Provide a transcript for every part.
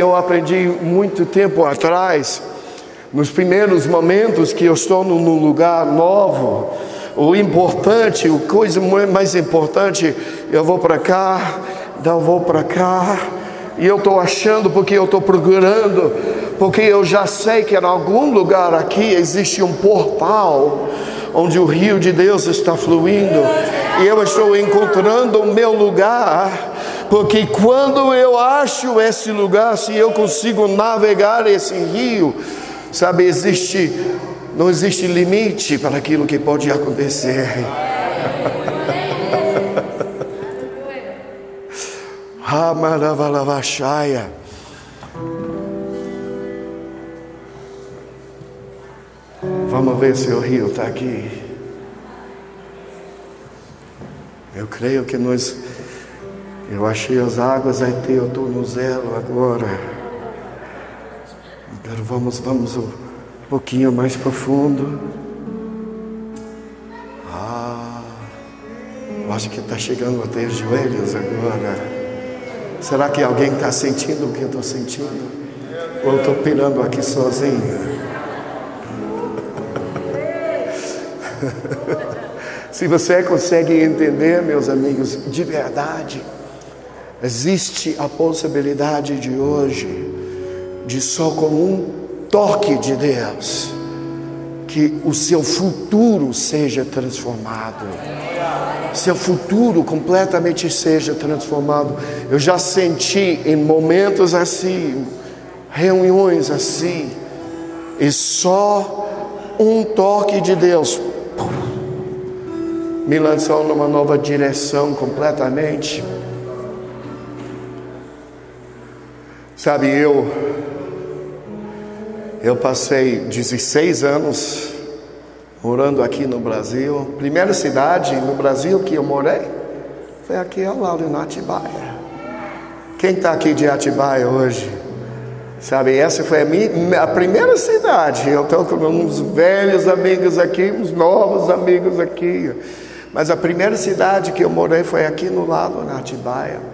Eu aprendi muito tempo atrás, nos primeiros momentos que eu estou num lugar novo, o importante, a coisa mais importante, eu vou para cá, eu vou para cá, e eu estou achando porque eu estou procurando, porque eu já sei que em algum lugar aqui existe um portal onde o rio de Deus está fluindo, e eu estou encontrando o meu lugar, porque quando eu acho esse lugar, se eu consigo navegar esse rio, sabe, existe, não existe limite para aquilo que pode acontecer. Amaravalavaxaia. Vamos ver se o rio está aqui. Eu creio que nós. Eu achei as águas estou no zelo agora. Agora vamos, vamos um pouquinho mais profundo. Ah, eu acho que está chegando até os joelhos agora. Será que alguém está sentindo o que eu estou sentindo? Ou estou pirando aqui sozinho? Se você consegue entender, meus amigos, de verdade, existe a possibilidade de hoje, de só com um toque de Deus, que o seu futuro seja transformado seu futuro completamente seja transformado. Eu já senti em momentos assim, reuniões assim, e só um toque de Deus me lançou numa nova direção completamente. Sabe, eu eu passei 16 anos morando aqui no Brasil. Primeira cidade no Brasil que eu morei foi aqui ao lado de Atibaia. Quem está aqui de Atibaia hoje? Sabe, essa foi a, minha, a primeira cidade. Eu estou com uns velhos amigos aqui, uns novos amigos aqui. Mas a primeira cidade que eu morei foi aqui no lado, na Atibaia.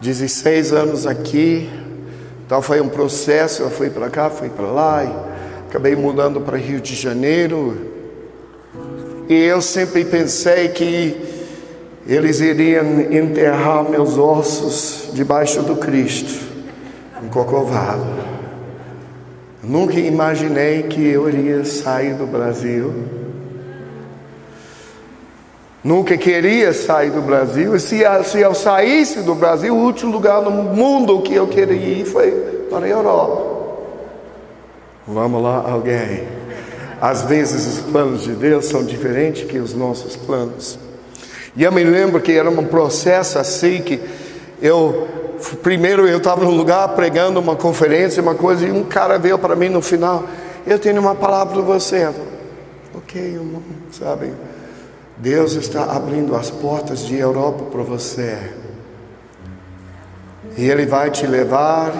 16 anos aqui, então foi um processo, eu fui para cá, fui para lá, e acabei mudando para Rio de Janeiro. E eu sempre pensei que eles iriam enterrar meus ossos debaixo do Cristo, em Cocovado. Nunca imaginei que eu iria sair do Brasil. Nunca queria sair do Brasil. E se, se eu saísse do Brasil, o último lugar no mundo que eu queria ir foi para a Europa. Vamos lá, alguém. Às vezes os planos de Deus são diferentes que os nossos planos. E eu me lembro que era um processo assim que eu primeiro eu estava num lugar pregando uma conferência, uma coisa, e um cara veio para mim no final, eu tenho uma palavra para você. Ok, irmão, sabe? Deus está abrindo as portas de Europa para você. E Ele vai te levar,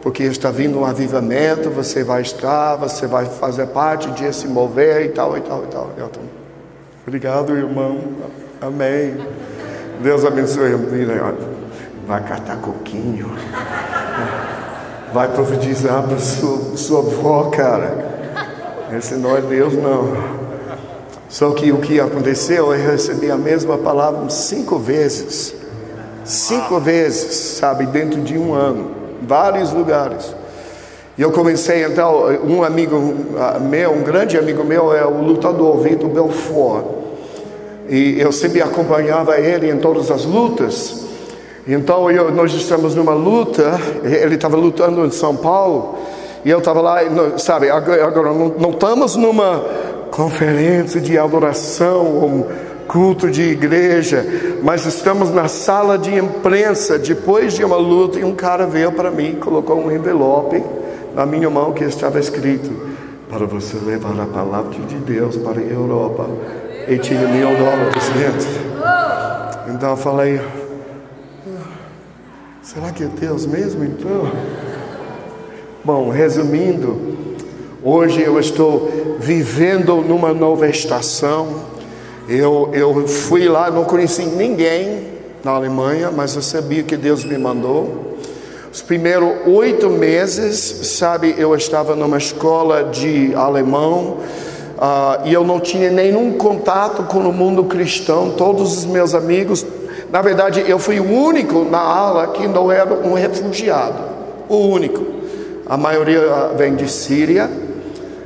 porque está vindo um avivamento, você vai estar, você vai fazer parte de se mover e tal, e tal, e tal. Obrigado, irmão. Amém. Deus abençoe. Vai catar coquinho. Vai profetizar para sua, sua avó, cara. Esse não é Deus, não. Só que o que aconteceu, eu recebi a mesma palavra cinco vezes. Cinco vezes, sabe, dentro de um ano. Vários lugares. E eu comecei então, um amigo meu, um grande amigo meu é o lutador Vitor Belfort. E eu sempre acompanhava ele em todas as lutas. Então eu, nós estamos numa luta, ele estava lutando em São Paulo, e eu estava lá, sabe, agora, agora não, não estamos numa conferência de adoração, um culto de igreja, mas estamos na sala de imprensa depois de uma luta e um cara veio para mim, colocou um envelope na minha mão que estava escrito para você levar a palavra de Deus para a Europa e tinha mil dólares dentro. Então eu falei, será que é Deus mesmo então? Bom, resumindo, Hoje eu estou vivendo numa nova estação. Eu, eu fui lá, não conheci ninguém, na Alemanha, mas eu sabia que Deus me mandou. Os primeiros oito meses, sabe, eu estava numa escola de alemão uh, e eu não tinha nenhum contato com o mundo cristão. Todos os meus amigos, na verdade, eu fui o único na aula que não era um refugiado, o único. A maioria vem de Síria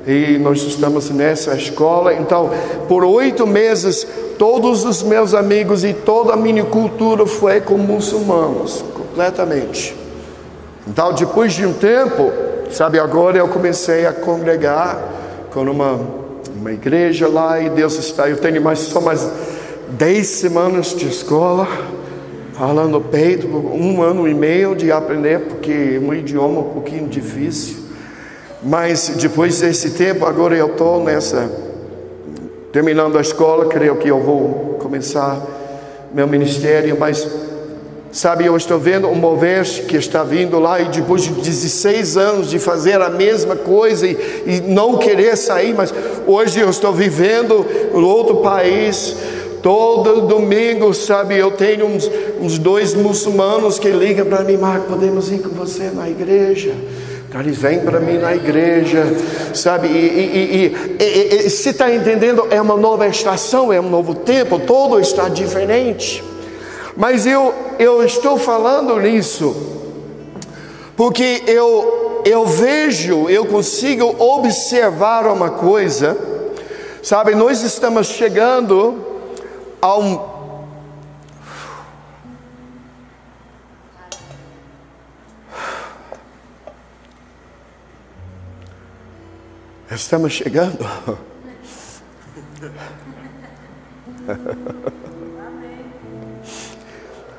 e nós estamos nessa escola. Então, por oito meses, todos os meus amigos e toda a minha cultura foi com muçulmanos, completamente. Então, depois de um tempo, sabe, agora eu comecei a congregar com uma, uma igreja lá e Deus está. Eu tenho mais, só mais dez semanas de escola, falando peito, um ano e meio de aprender, porque é um idioma um pouquinho difícil. Mas depois desse tempo, agora eu estou nessa, terminando a escola, creio que eu vou começar meu ministério, mas Sabe, eu estou vendo um mover que está vindo lá e depois de 16 anos de fazer a mesma coisa e, e não querer sair, mas hoje eu estou vivendo em outro país. Todo domingo, sabe, eu tenho uns, uns dois muçulmanos que ligam para mim, Marco, podemos ir com você na igreja? Eles vêm para mim na igreja, sabe? E, e, e, e se está entendendo, é uma nova estação, é um novo tempo, todo está diferente. Mas eu, eu estou falando nisso porque eu, eu vejo, eu consigo observar uma coisa, sabe? Nós estamos chegando a um. Estamos chegando.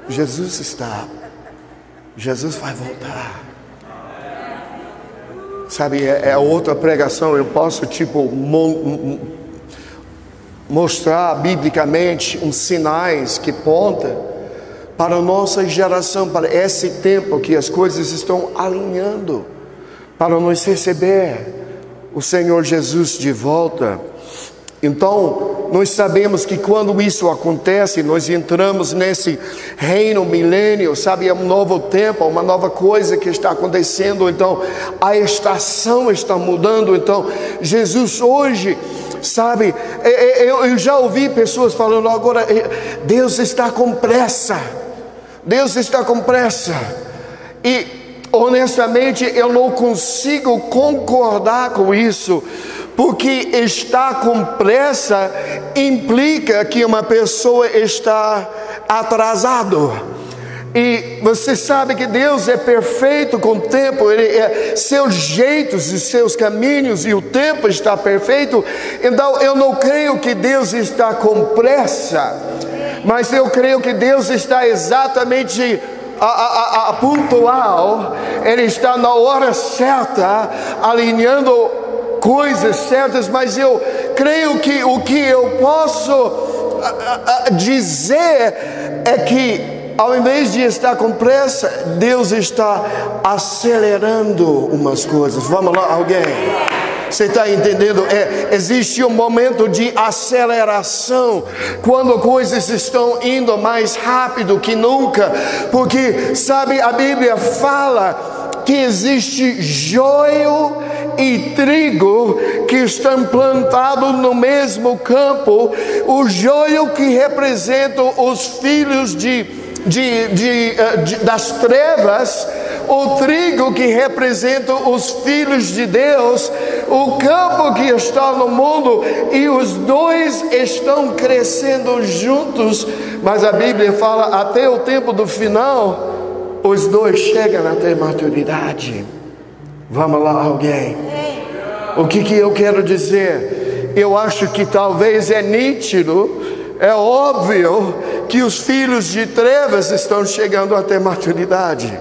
Jesus está. Jesus vai voltar. Sabe, é, é outra pregação. Eu posso, tipo, mostrar biblicamente uns sinais que ponta para a nossa geração, para esse tempo que as coisas estão alinhando, para nós receber o Senhor Jesus de volta. Então, nós sabemos que quando isso acontece, nós entramos nesse reino milênio, sabe? É um novo tempo, uma nova coisa que está acontecendo. Então, a estação está mudando. Então, Jesus hoje, sabe? É, é, eu já ouvi pessoas falando agora, é, Deus está com pressa. Deus está com pressa. E, honestamente, eu não consigo concordar com isso porque estar com pressa implica que uma pessoa está atrasado. E você sabe que Deus é perfeito com o tempo, é, seus jeitos e seus caminhos e o tempo está perfeito. Então eu não creio que Deus está com pressa, mas eu creio que Deus está exatamente a, a, a, pontual, Ele está na hora certa, alinhando coisas certas, mas eu creio que o que eu posso dizer é que ao invés de estar com pressa, Deus está acelerando umas coisas. Vamos lá, alguém? Você está entendendo? É, existe um momento de aceleração quando coisas estão indo mais rápido que nunca, porque sabe a Bíblia fala que existe joio e trigo que estão plantados no mesmo campo, o joio que representa os filhos de, de, de, eh, de, das trevas, o trigo que representa os filhos de Deus, o campo que está no mundo, e os dois estão crescendo juntos, mas a Bíblia fala até o tempo do final os dois chegam até maturidade. Vamos lá, alguém. O que, que eu quero dizer? Eu acho que talvez é nítido, é óbvio que os filhos de trevas estão chegando até maturidade.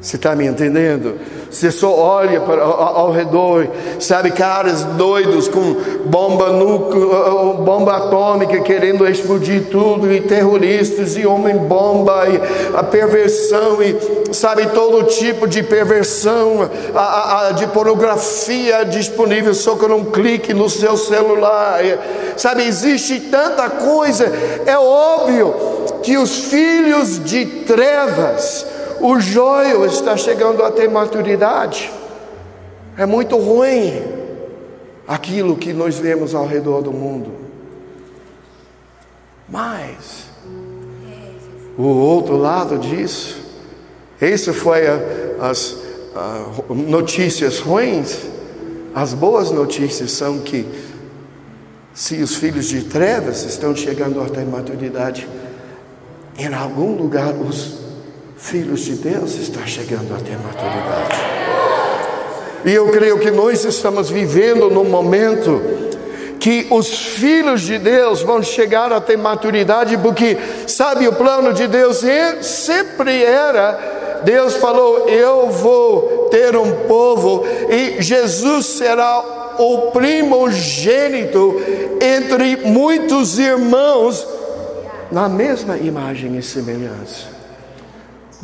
Você está me entendendo? Você só olha para, ao, ao, redor, sabe, caras doidos com bomba núcleo, bomba atômica querendo explodir tudo, e terroristas, e homem-bomba, e a perversão, e sabe, todo tipo de perversão, a, a, de pornografia disponível só com um clique no seu celular, e, sabe, existe tanta coisa, é óbvio que os filhos de trevas, o joio está chegando a ter maturidade. É muito ruim aquilo que nós vemos ao redor do mundo. Mas o outro lado disso, isso foi a, as a, notícias ruins. As boas notícias são que se os filhos de trevas estão chegando até maturidade, em algum lugar os filhos de Deus estão chegando até maturidade. E eu creio que nós estamos vivendo num momento que os filhos de Deus vão chegar até maturidade, porque sabe o plano de Deus é, sempre era Deus falou: Eu vou ter um povo, e Jesus será o primogênito entre muitos irmãos, na mesma imagem e semelhança.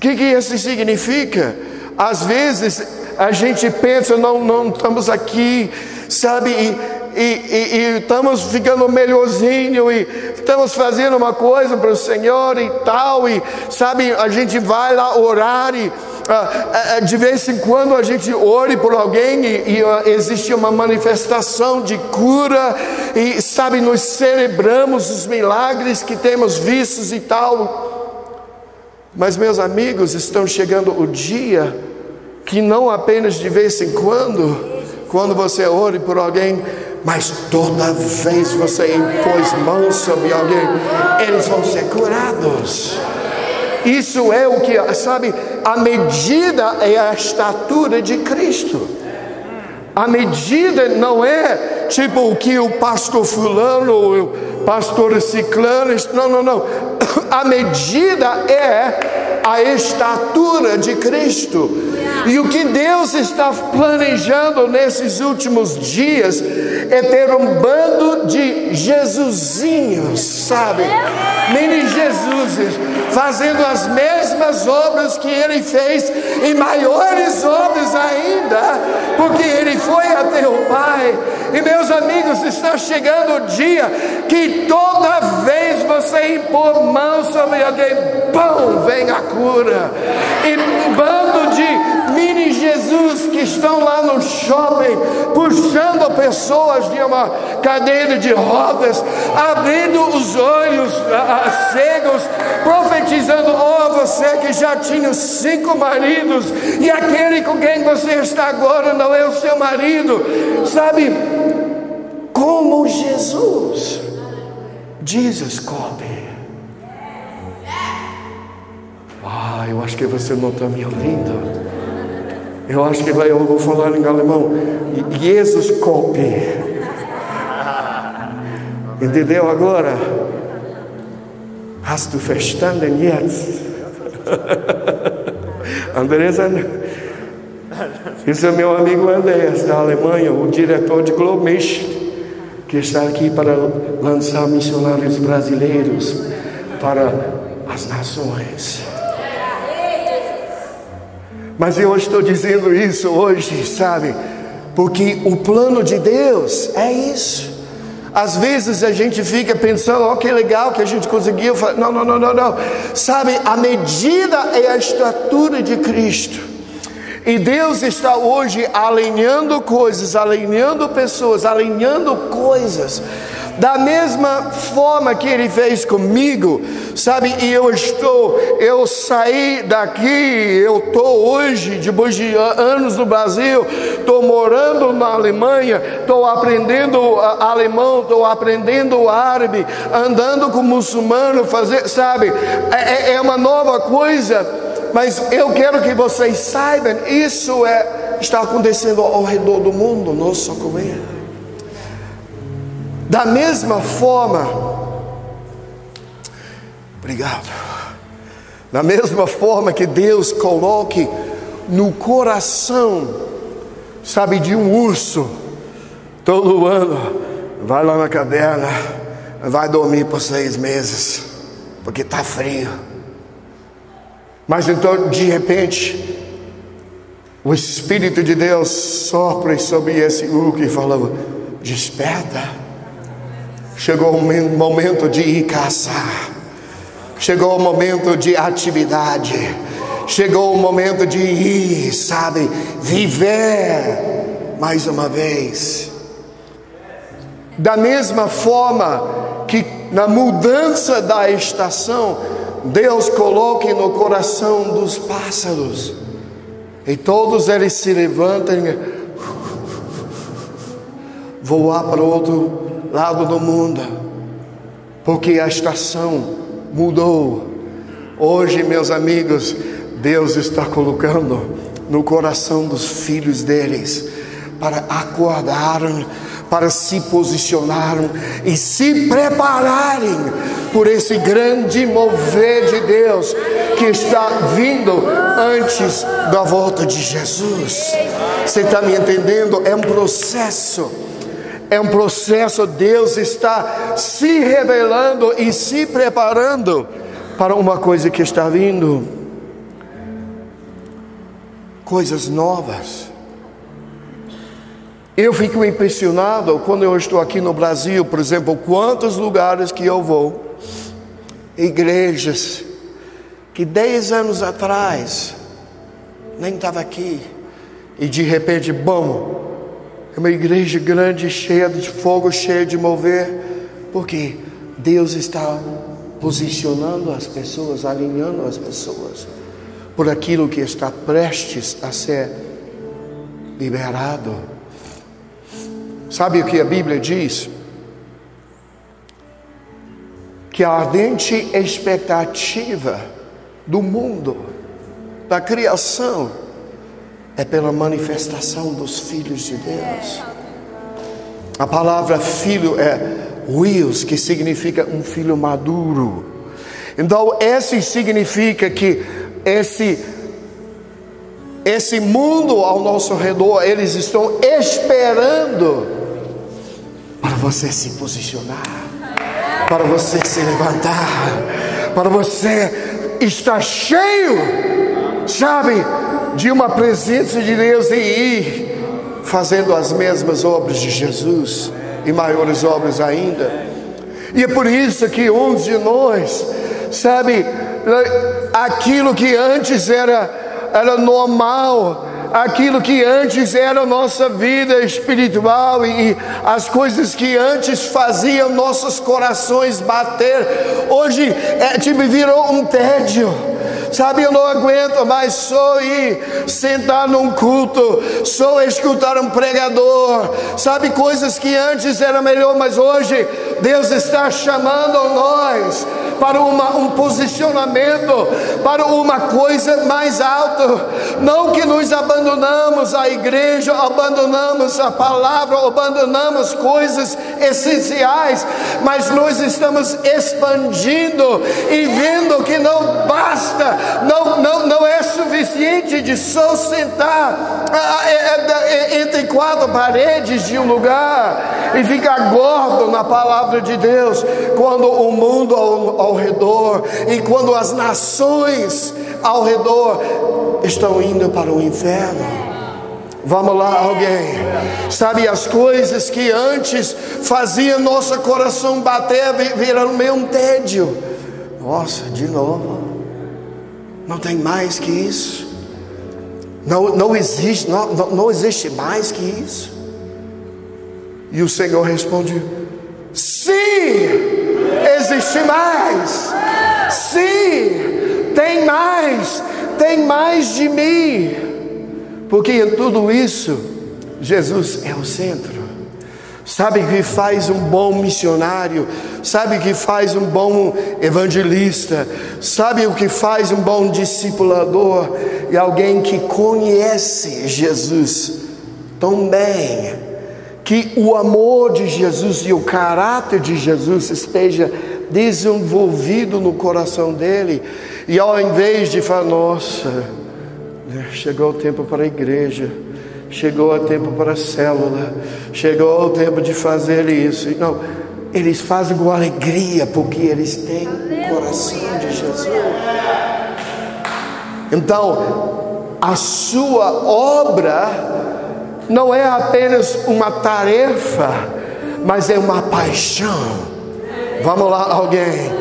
Que, que isso significa? Às vezes a gente pensa, não, não estamos aqui, sabe, e, e, e, e estamos ficando melhorzinho e estamos fazendo uma coisa para o Senhor e tal, e sabe, a gente vai lá orar e ah, de vez em quando a gente ore por alguém e, e existe uma manifestação de cura e sabe, nós celebramos os milagres que temos vistos e tal. Mas meus amigos, estão chegando o dia que não apenas de vez em quando, quando você ore por alguém, mas toda vez você impôs mãos sobre alguém, eles vão ser curados. Isso é o que, sabe, a medida é a estatura de Cristo. A medida não é tipo o que o pastor fulano, pastor ciclano, não, não, não. A medida é a estatura de Cristo. E o que Deus está planejando nesses últimos dias é ter um bando de Jesusinhos, sabe? Mini Jesuses, fazendo as mesmas obras que ele fez e maiores obras ainda, porque ele foi até o Pai. E meus amigos, está chegando o dia que toda vez você impor mão sobre alguém, pão, vem a cura. E um bando de mini Jesus que estão lá no shopping, puxando pessoas de uma cadeira de rodas, abrindo os olhos cegos, profetizando: Oh, você que já tinha cinco maridos, e aquele com quem você está agora não é o seu marido, sabe? Como Jesus, Jesus copy. Ah, eu acho que você não está me ouvindo. Eu acho que vai, eu vou falar em alemão. Jesus copy. Entendeu agora? Hast du verstanden jetzt? Andresa, esse é meu amigo Andrés da Alemanha, o diretor de Globish, que está aqui para lançar missionários brasileiros para as nações. Mas eu estou dizendo isso hoje, sabe? Porque o plano de Deus é isso. Às vezes a gente fica pensando, oh, que legal que a gente conseguiu. Não, não, não, não, não. Sabe, a medida é a estatura de Cristo. E Deus está hoje alinhando coisas, alinhando pessoas, alinhando coisas da mesma forma que ele fez comigo, sabe? E eu estou, eu saí daqui, eu estou hoje, depois de anos no Brasil, estou morando na Alemanha, estou aprendendo alemão, estou aprendendo árabe, andando com muçulmano, fazer, sabe? É, é, é uma nova coisa. Mas eu quero que vocês saibam, isso é, está acontecendo ao redor do mundo, não só com ele. Da mesma forma, obrigado. Da mesma forma que Deus coloque no coração, sabe, de um urso, todo ano, vai lá na caverna, vai dormir por seis meses, porque está frio. Mas então, de repente, o Espírito de Deus sopra sobre esse urso e fala: desperta Chegou o momento de ir caçar. Chegou o momento de atividade. Chegou o momento de ir, sabe, viver mais uma vez. Da mesma forma que na mudança da estação, Deus coloque no coração dos pássaros, e todos eles se levantam voar para outro lado do mundo, porque a estação mudou. Hoje, meus amigos, Deus está colocando no coração dos filhos deles para acordarem, para se posicionarem e se prepararem por esse grande mover de Deus que está vindo antes da volta de Jesus. Você está me entendendo? É um processo. É um processo, Deus está se revelando e se preparando para uma coisa que está vindo. Coisas novas. Eu fico impressionado quando eu estou aqui no Brasil, por exemplo, quantos lugares que eu vou, igrejas que dez anos atrás nem estava aqui, e de repente, bom, é uma igreja grande, cheia de fogo, cheia de mover, porque Deus está posicionando as pessoas, alinhando as pessoas por aquilo que está prestes a ser liberado. Sabe o que a Bíblia diz? Que a ardente expectativa do mundo, da criação, é pela manifestação dos filhos de Deus. A palavra filho é Wills, que significa um filho maduro. Então, esse significa que esse esse mundo ao nosso redor, eles estão esperando para você se posicionar, para você se levantar, para você estar cheio, sabe, de uma presença de Deus e ir fazendo as mesmas obras de Jesus e maiores obras ainda. E é por isso que uns de nós, sabe, aquilo que antes era, era normal, aquilo que antes era nossa vida espiritual e as coisas que antes faziam nossos corações bater, hoje é, tipo, virou um tédio Sabe, eu não aguento mais só ir sentar num culto, só escutar um pregador. Sabe, coisas que antes era melhor, mas hoje Deus está chamando nós para uma, um posicionamento, para uma coisa mais alta. Não que nos abandonamos a igreja, abandonamos a palavra, abandonamos coisas essenciais, mas nós estamos expandindo e vendo que não basta não, não, não é suficiente de só sentar ah, ah, é, é, é, entre quatro paredes de um lugar e ficar gordo na palavra de Deus, quando o mundo ao, ao redor e quando as nações ao redor estão indo para o inferno. Vamos lá, alguém. Sabe, as coisas que antes faziam nosso coração bater viraram meio um tédio. Nossa, de novo. Não tem mais que isso. Não, não, existe, não, não, existe mais que isso. E o Senhor responde: Sim, existe mais. Sim, tem mais, tem mais de mim. Porque em tudo isso, Jesus é o centro. Sabe o que faz um bom missionário? Sabe o que faz um bom evangelista? Sabe o que faz um bom discipulador? E alguém que conhece Jesus tão bem, que o amor de Jesus e o caráter de Jesus esteja desenvolvido no coração dele, e ao invés de falar, nossa, né, chegou o tempo para a igreja chegou o tempo para a célula, chegou o tempo de fazer isso. Não, eles fazem com alegria, porque eles têm o coração de Jesus. Então, a sua obra não é apenas uma tarefa, mas é uma paixão. Vamos lá, alguém.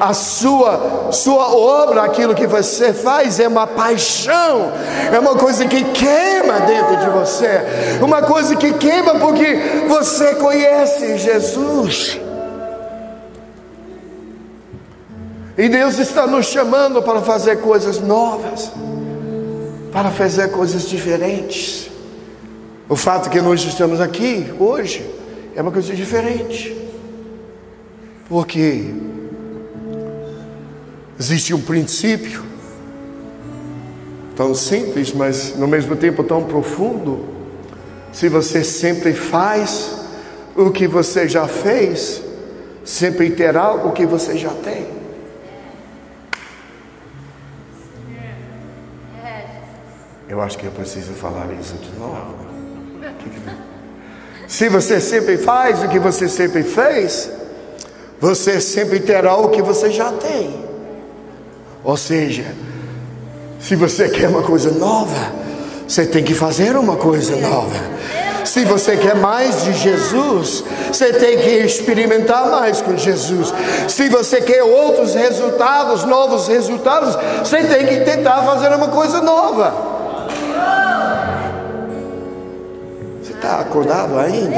a sua, sua obra, aquilo que você faz, é uma paixão, é uma coisa que queima dentro de você, uma coisa que queima porque você conhece Jesus. E Deus está nos chamando para fazer coisas novas, para fazer coisas diferentes. O fato que nós estamos aqui hoje é uma coisa diferente, porque existe um princípio tão simples, mas no mesmo tempo tão profundo. Se você sempre faz o que você já fez, sempre terá o que você já tem. Eu acho que eu preciso falar isso de novo. Se você sempre faz o que você sempre fez, você sempre terá o que você já tem. Ou seja, se você quer uma coisa nova, você tem que fazer uma coisa nova. Se você quer mais de Jesus, você tem que experimentar mais com Jesus. Se você quer outros resultados, novos resultados, você tem que tentar fazer uma coisa nova. Está acordado ainda?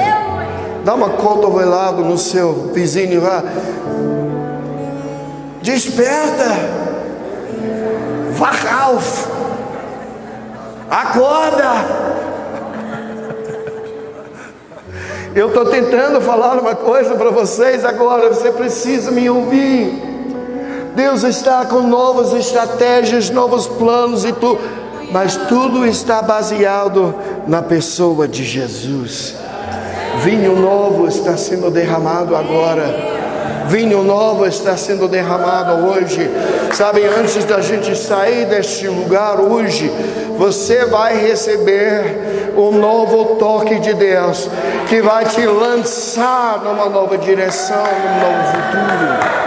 Dá uma cotovelada no seu vizinho lá. Desperta. Wach Acorda. Eu estou tentando falar uma coisa para vocês agora, você precisa me ouvir. Deus está com novas estratégias, novos planos e tu, mas tudo está baseado na pessoa de Jesus. Vinho novo está sendo derramado agora. Vinho novo está sendo derramado hoje. Sabe, antes da gente sair deste lugar hoje, você vai receber um novo toque de Deus que vai te lançar numa nova direção, num novo futuro.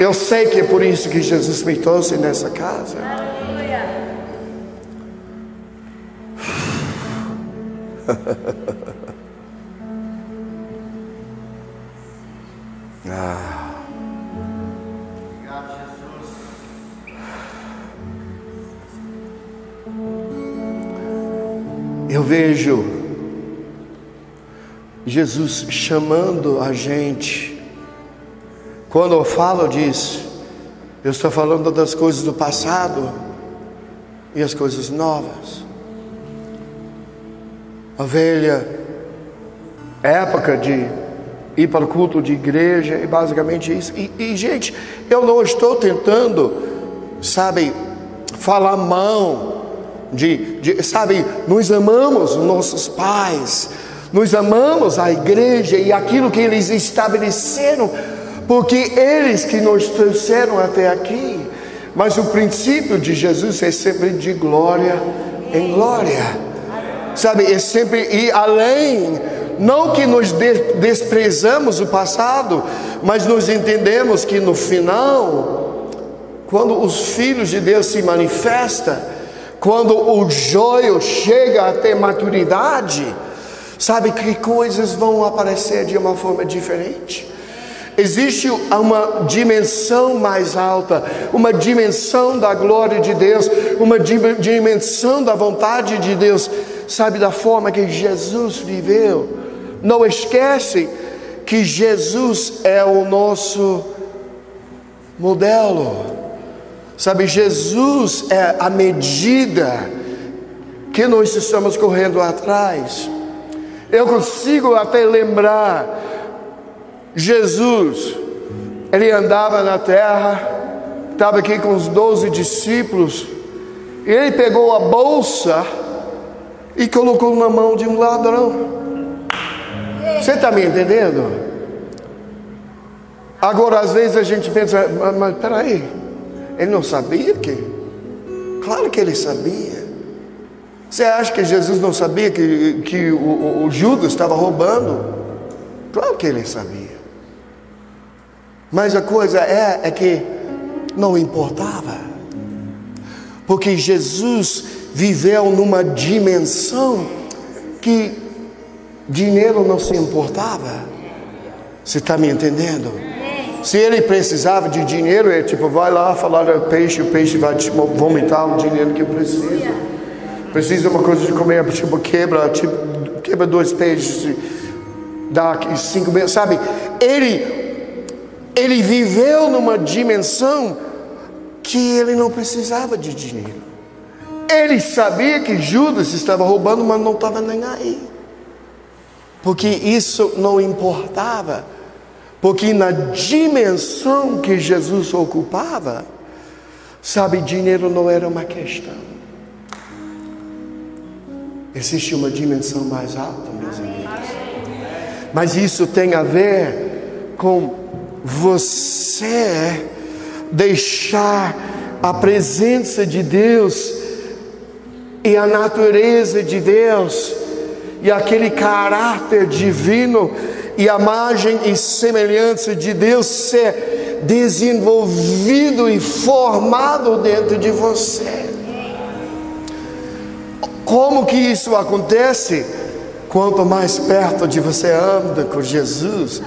Eu sei que é por isso que Jesus me trouxe nessa casa. ah. Eu vejo Jesus chamando a gente. Quando eu falo disso, eu estou falando das coisas do passado e as coisas novas a velha época de ir para o culto de igreja e basicamente isso. E, e gente, eu não estou tentando, sabe, falar mão de, de, sabe, nós amamos os nossos pais, nós amamos a igreja e aquilo que eles estabeleceram, porque eles que nos trouxeram até aqui. Mas o princípio de Jesus é sempre de glória em glória sabe, é sempre ir além. Não que nos desprezamos o passado, mas nos entendemos que no final, quando os filhos de Deus se manifestam, quando o joio chega até maturidade, sabe que coisas vão aparecer de uma forma diferente. Existe uma dimensão mais alta, uma dimensão da glória de Deus, uma dimensão da vontade de Deus, sabe, da forma que Jesus viveu. Não esquece que Jesus é o nosso modelo, sabe, Jesus é a medida que nós estamos correndo atrás. Eu consigo até lembrar Jesus, ele andava na terra, estava aqui com os doze discípulos, e ele pegou a bolsa e colocou na mão de um ladrão. Você está me entendendo? Agora, às vezes a gente pensa, mas, mas peraí, ele não sabia que? Claro que ele sabia. Você acha que Jesus não sabia que, que o, o Judas estava roubando? Claro que ele sabia. Mas a coisa é, é que não importava, porque Jesus viveu numa dimensão que dinheiro não se importava. Você está me entendendo? Se ele precisava de dinheiro, é tipo, vai lá falar ao peixe, o peixe vai te vomitar o dinheiro que precisa. Precisa uma coisa de comer, tipo, quebra, tipo, quebra dois peixes, dá cinco mil, sabe? Ele, ele viveu numa dimensão que ele não precisava de dinheiro. Ele sabia que Judas estava roubando, mas não estava nem aí. Porque isso não importava. Porque na dimensão que Jesus ocupava, sabe, dinheiro não era uma questão. Existe uma dimensão mais alta, meus amigos. Mas isso tem a ver com você deixar a presença de Deus e a natureza de Deus e aquele caráter divino e a imagem e semelhança de Deus ser desenvolvido e formado dentro de você. Como que isso acontece? Quanto mais perto de você anda com Jesus,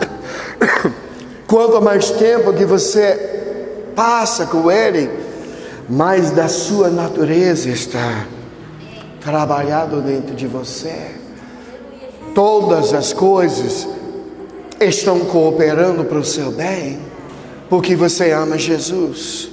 quanto mais tempo que você passa com Ele, mais da sua natureza está trabalhado dentro de você. Todas as coisas estão cooperando para o seu bem, porque você ama Jesus.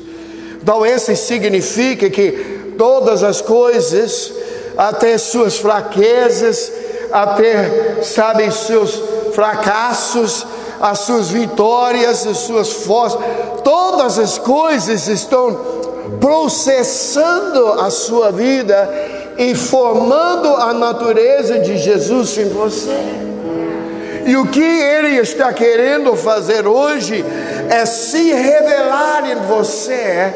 Então, esse significa que todas as coisas, até suas fraquezas, até, sabe, seus fracassos, as suas vitórias, as suas forças, todas as coisas estão processando a sua vida e formando a natureza de Jesus em você. E o que ele está querendo fazer hoje é se revelar em você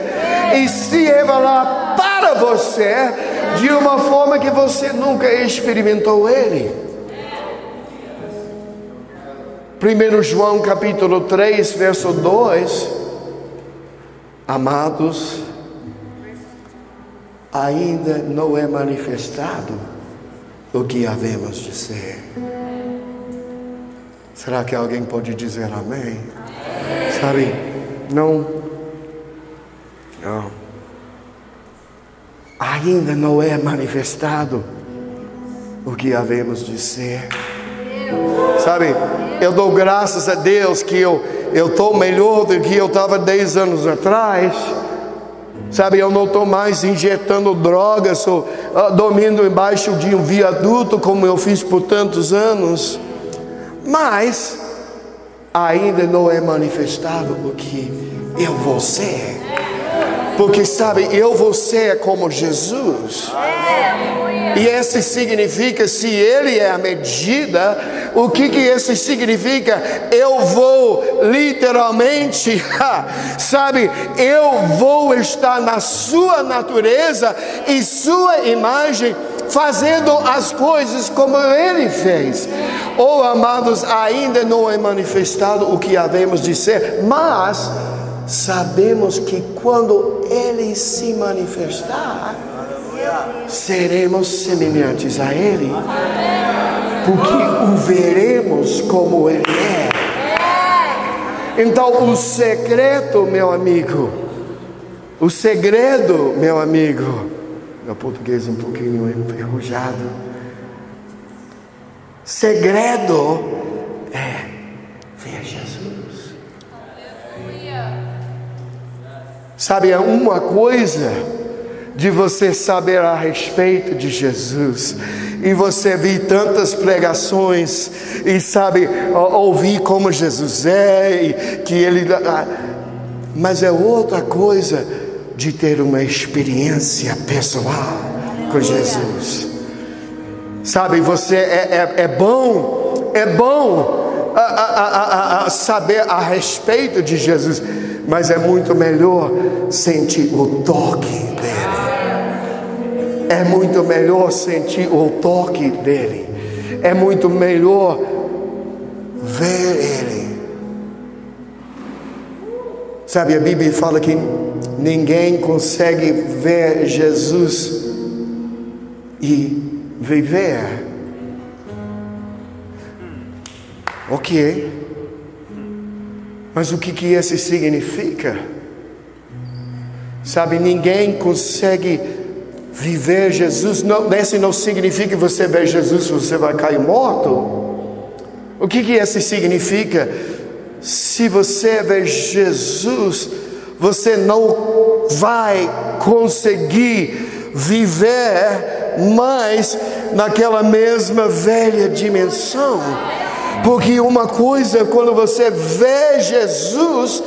e se revelar para você de uma forma que você nunca experimentou ele. 1 João capítulo 3, verso 2. Amados, ainda não é manifestado o que havemos de ser. Será que alguém pode dizer amém? Sabe, não, não, ainda não é manifestado o que havemos de ser. Sabe, eu dou graças a Deus que eu estou melhor do que eu estava 10 anos atrás Sabe, eu não estou mais injetando drogas ou uh, dormindo embaixo de um viaduto como eu fiz por tantos anos. Mas ainda não é manifestado o que eu vou ser. Porque sabe, eu vou ser como Jesus. E esse significa, se Ele é a medida, o que que isso significa? Eu vou literalmente, sabe, eu vou estar na Sua natureza e Sua imagem, fazendo as coisas como Ele fez. Ou, oh, amados, ainda não é manifestado o que havemos de ser, mas sabemos que quando Ele se manifestar, seremos semelhantes a Ele, porque o veremos como Ele é. Então, o secreto, meu amigo, o segredo, meu amigo, meu português um pouquinho enferrujado. Segredo é ver Jesus. Sabe, é uma coisa de você saber a respeito de Jesus. E você vir tantas pregações e sabe ouvir como Jesus é e que ele mas é outra coisa de ter uma experiência pessoal com Jesus. Sabe você é, é, é bom é bom a, a, a, saber a respeito de Jesus mas é muito melhor sentir o toque dele é muito melhor sentir o toque dele. É muito melhor ver ele. Sabe, a Bíblia fala que ninguém consegue ver Jesus e viver. Ok. Mas o que, que isso significa? Sabe, ninguém consegue viver Jesus. Não, esse não significa que você vê Jesus você vai cair morto. O que, que isso significa? Se você vê Jesus, você não vai conseguir viver mais naquela mesma velha dimensão. Porque uma coisa, quando você vê Jesus,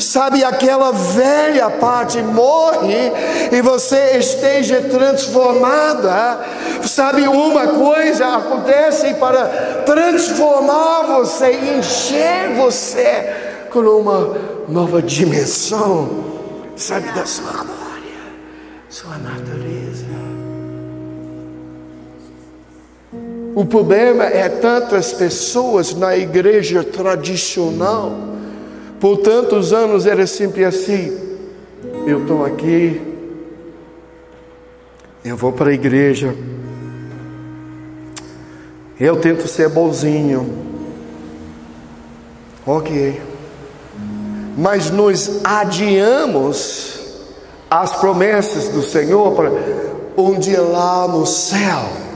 sabe, aquela velha parte morre e você esteja transformada. Sabe, uma coisa acontece para transformar você, encher você com uma nova dimensão, sabe, da sua glória, sua natureza. O problema é tantas pessoas na igreja tradicional, por tantos anos era sempre assim. Eu estou aqui, eu vou para a igreja, eu tento ser bonzinho, ok, mas nos adiamos as promessas do Senhor para um dia lá no céu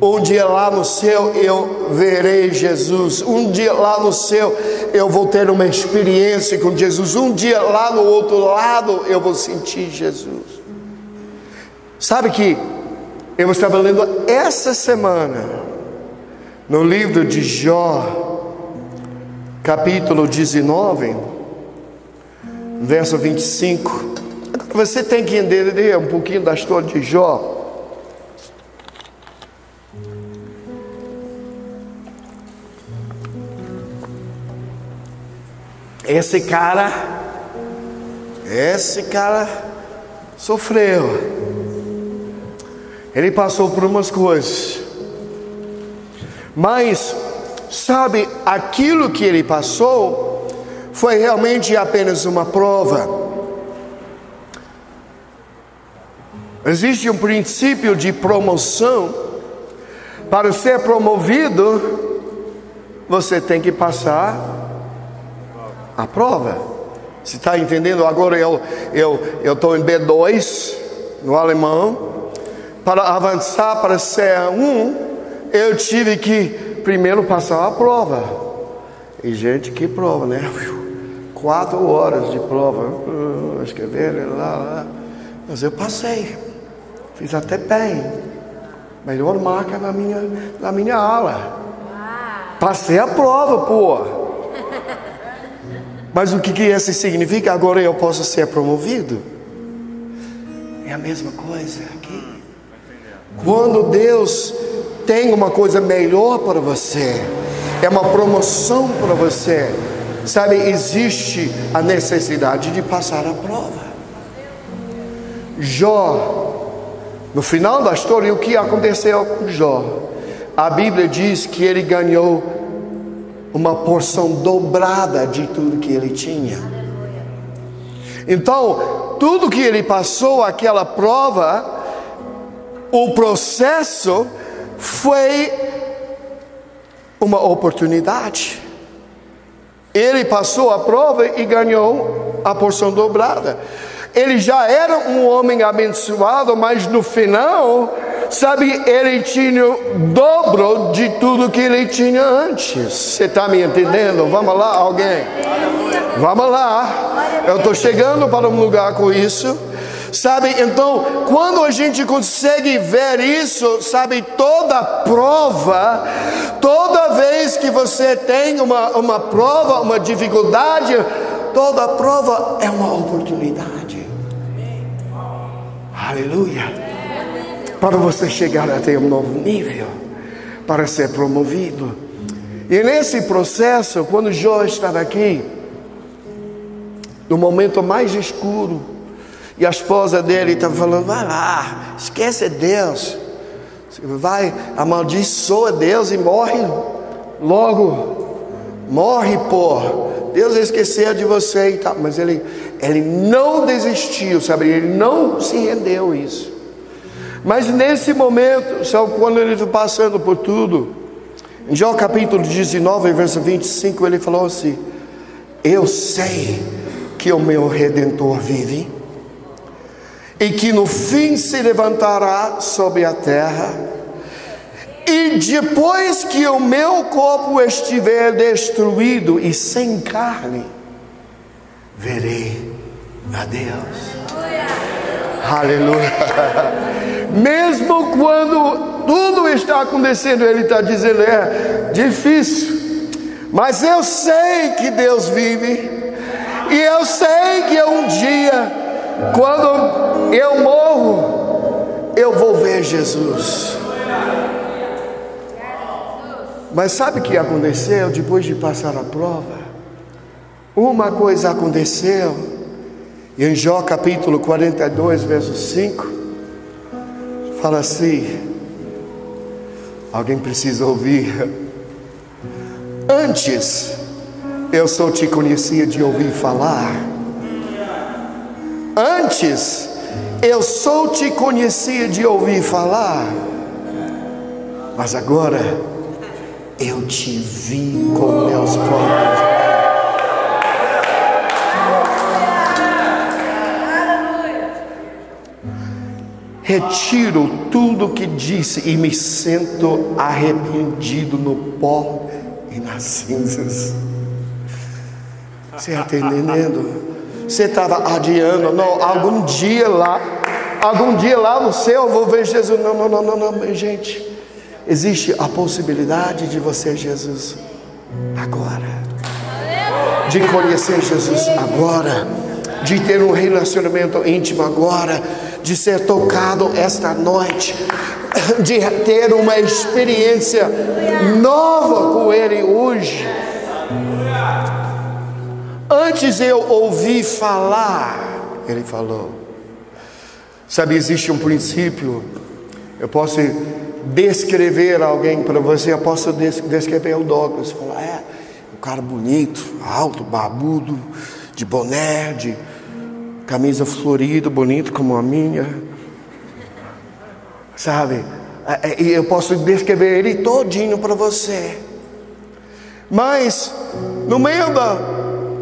um dia lá no céu eu verei Jesus. Um dia lá no céu eu vou ter uma experiência com Jesus. Um dia lá no outro lado eu vou sentir Jesus. Sabe que eu estava lendo essa semana no livro de Jó, capítulo 19, verso 25. Você tem que entender um pouquinho da história de Jó. Esse cara, esse cara sofreu. Ele passou por umas coisas. Mas, sabe, aquilo que ele passou foi realmente apenas uma prova. Existe um princípio de promoção. Para ser promovido, você tem que passar a prova. Você está entendendo? Agora eu eu eu estou em B2 no alemão. Para avançar para C1, eu tive que primeiro passar a prova. E gente, que prova, né? Quatro horas de prova. Uh, escrever lá, lá. Mas eu passei. Fiz até bem. Melhor marca na minha, na minha aula. Passei a prova, pô. Mas o que, que isso significa? Agora eu posso ser promovido? É a mesma coisa aqui. Quando Deus tem uma coisa melhor para você, é uma promoção para você, sabe, existe a necessidade de passar a prova. Jó, no final da história, o que aconteceu com Jó? A Bíblia diz que ele ganhou uma porção dobrada de tudo que ele tinha. Então, tudo que ele passou, aquela prova, o processo foi uma oportunidade. Ele passou a prova e ganhou a porção dobrada. Ele já era um homem abençoado, mas no final sabe, ele tinha o dobro de tudo que ele tinha antes. Você está me entendendo? Vamos lá, alguém? Vamos lá. Eu estou chegando para um lugar com isso. Sabe, então, quando a gente consegue ver isso, sabe, toda prova, toda vez que você tem uma, uma prova, uma dificuldade, toda prova é uma oportunidade. Aleluia para você chegar até um novo nível, para ser promovido. E nesse processo, quando Jó estava aqui, no momento mais escuro, e a esposa dele estava falando: vai lá, esquece Deus, vai, amaldiçoa Deus e morre logo, morre por. Deus esqueceu de você e tal, mas ele, ele não desistiu, sabe? Ele não se rendeu isso. Mas nesse momento, quando ele está passando por tudo, Em Jó capítulo 19, verso 25, ele falou assim: Eu sei que o meu redentor vive e que no fim se levantará sobre a terra. E depois que o meu corpo estiver destruído e sem carne, verei a Deus. Aleluia. Mesmo quando tudo está acontecendo, ele está dizendo: é difícil, mas eu sei que Deus vive, e eu sei que um dia, quando eu morro, eu vou ver Jesus. Mas sabe o que aconteceu depois de passar a prova? Uma coisa aconteceu, em Jó capítulo 42, verso 5, fala assim: alguém precisa ouvir. Antes eu só te conhecia de ouvir falar. Antes eu só te conhecia de ouvir falar. Mas agora eu te vi com meus próprios retiro tudo que disse e me sinto arrependido no pó e nas cinzas. Você está entendendo? Você estava adiando, não, algum dia lá, algum dia lá no céu eu vou ver Jesus. Não, não, não, não, não, gente. Existe a possibilidade de você, Jesus, agora. De conhecer Jesus agora. De ter um relacionamento íntimo agora de ser tocado esta noite, de ter uma experiência nova com Ele hoje. Antes eu ouvi falar, Ele falou. Sabe, existe um princípio. Eu posso descrever alguém para você, eu posso descrever o Douglas. Falar, é, um cara bonito, alto, barbudo, de boné, de camisa florida, bonito como a minha. Sabe? É, é, e eu posso descrever ele todinho para você. Mas no meio da,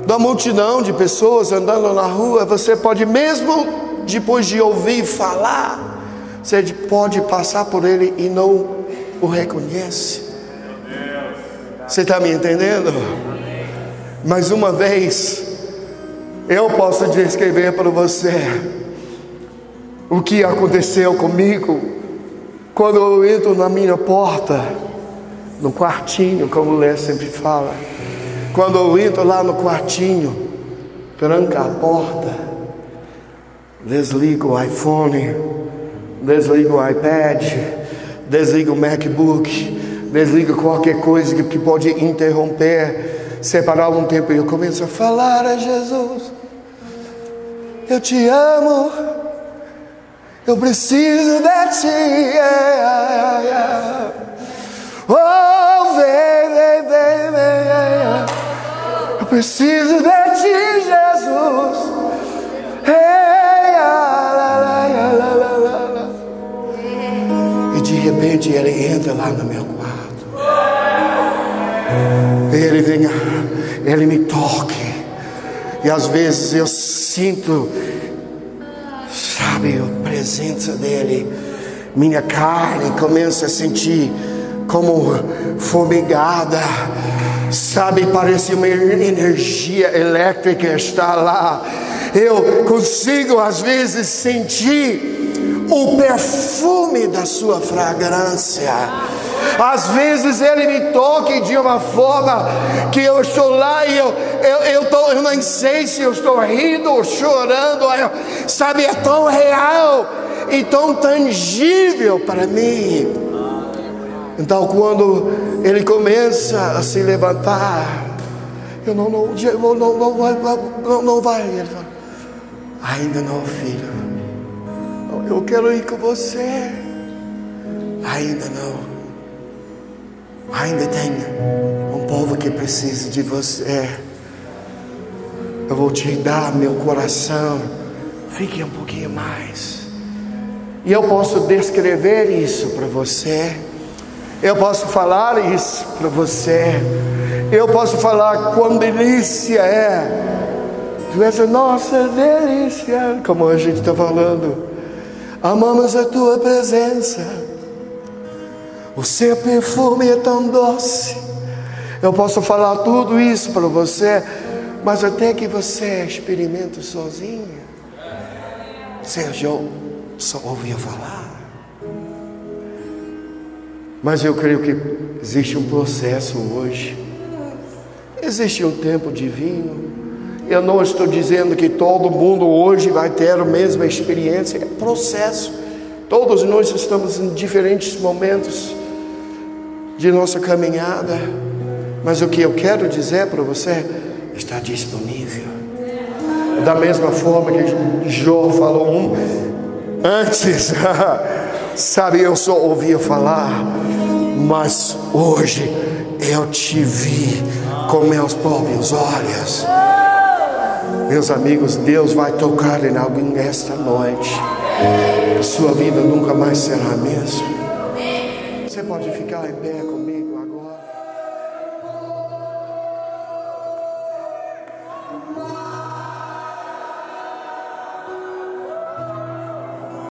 da multidão de pessoas andando na rua, você pode mesmo depois de ouvir falar, você pode passar por ele e não o reconhece. Você está me entendendo? Mais uma vez, eu posso descrever para você o que aconteceu comigo quando eu entro na minha porta, no quartinho, como o Lé sempre fala. Quando eu entro lá no quartinho, tranca a porta, desligo o iPhone, desligo o iPad, desligo o MacBook, desligo qualquer coisa que pode interromper, separar um tempo e eu começo a falar a Jesus. Eu te amo. Eu preciso de ti. Yeah, yeah. Oh, vem, vem, vem, vem. Eu preciso de ti, Jesus. La, e de repente ele entra lá no meu quarto. E ele vem, ele me toque. E às vezes eu sinto, sabe, a presença dele. Minha carne começa a sentir como formigada. Sabe, parece uma energia elétrica está lá. Eu consigo às vezes sentir o perfume da sua fragrância. Às vezes ele me toca de uma forma que eu estou lá e eu, eu, eu, tô, eu nem sei se eu estou rindo ou chorando. Sabe, é tão real e tão tangível para mim. Então, quando ele começa a se levantar, eu não, não, não, não, não, vai, não, não vai. Ele fala, ainda não, filho. Eu quero ir com você. Ainda não. Ainda tem um povo que precisa de você. Eu vou te dar meu coração. Fique um pouquinho mais. E eu posso descrever isso para você. Eu posso falar isso para você. Eu posso falar quão delícia é. Tu és a nossa delícia, como a gente está falando. Amamos a tua presença. O seu perfume é tão doce. Eu posso falar tudo isso para você, mas até que você experimente sozinho. Sérgio, só ouvia falar. Mas eu creio que existe um processo hoje. Existe um tempo divino. Eu não estou dizendo que todo mundo hoje vai ter a mesma experiência, é processo. Todos nós estamos em diferentes momentos de nossa caminhada, mas o que eu quero dizer para você está disponível. Da mesma forma que Jó falou um, antes, sabe, eu só ouvia falar, mas hoje eu te vi com meus próprios olhos. Meus amigos, Deus vai tocar em alguém esta noite. Sua vida nunca mais será a mesma. Você pode ficar